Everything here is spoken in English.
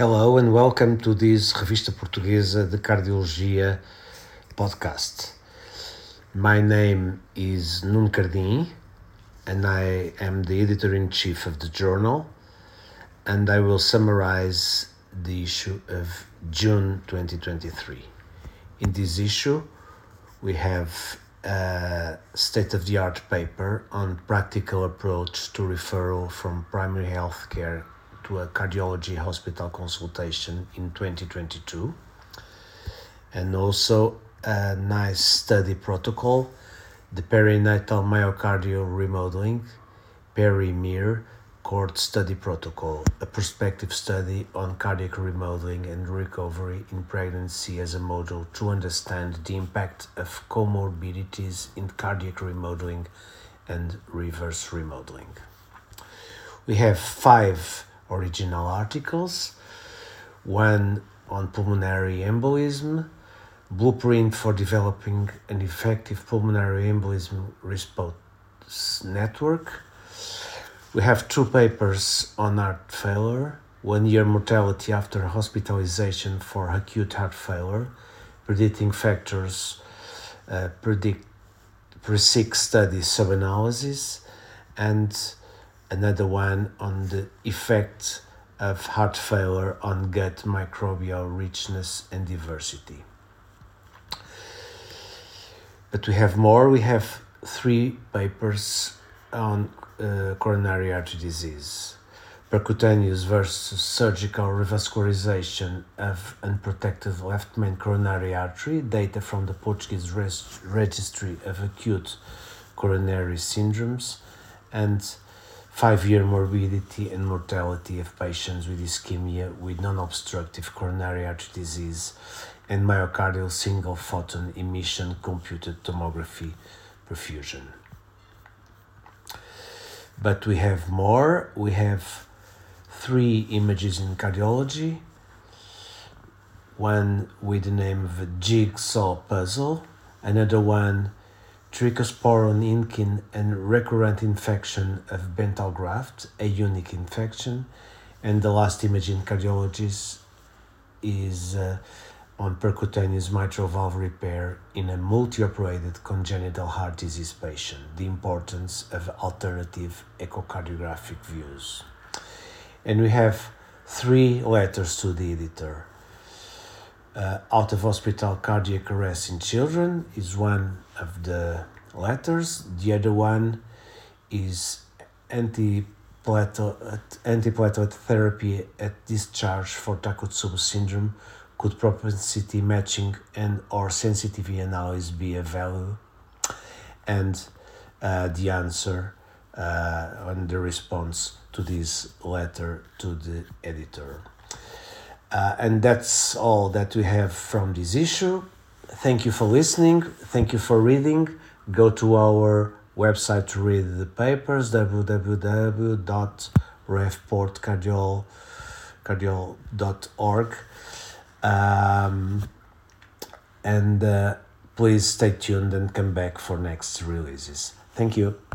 Hello and welcome to this Revista Portuguesa de Cardiologia podcast. My name is Nuno Cardim and I am the editor in chief of the journal and I will summarize the issue of June 2023. In this issue, we have a state of the art paper on practical approach to referral from primary health care to a cardiology hospital consultation in 2022 and also a nice study protocol the perinatal myocardial remodeling PERI-MIR cohort study protocol a prospective study on cardiac remodeling and recovery in pregnancy as a model to understand the impact of comorbidities in cardiac remodeling and reverse remodeling. We have five original articles, one on pulmonary embolism, blueprint for developing an effective pulmonary embolism response network. We have two papers on heart failure, one year mortality after hospitalization for acute heart failure, predicting factors, uh, predict PRESIC study sub-analysis, and another one on the effects of heart failure on gut microbial richness and diversity. But we have more. We have three papers on uh, coronary artery disease, percutaneous versus surgical revascularization of unprotected left main coronary artery, data from the Portuguese Registry of Acute Coronary Syndromes, and five year morbidity and mortality of patients with ischemia with non obstructive coronary artery disease and myocardial single photon emission computed tomography perfusion. But we have more. We have three images in cardiology one with the name of a jigsaw puzzle, another one trichosporon inkin and recurrent infection of Bentall graft, a unique infection. And the last image in cardiology is uh, on percutaneous mitral valve repair in a multi-operated congenital heart disease patient, the importance of alternative echocardiographic views. And we have three letters to the editor. Uh, out of hospital cardiac arrest in children is one of the letters. The other one is antiplatelet, antiplatelet therapy at discharge for Takotsubo syndrome. Could propensity matching and or sensitivity analysis be a value? And uh, the answer uh, and the response to this letter to the editor. Uh, and that's all that we have from this issue. Thank you for listening. Thank you for reading. Go to our website to read the papers www.revportcardiol.org. Um, and uh, please stay tuned and come back for next releases. Thank you.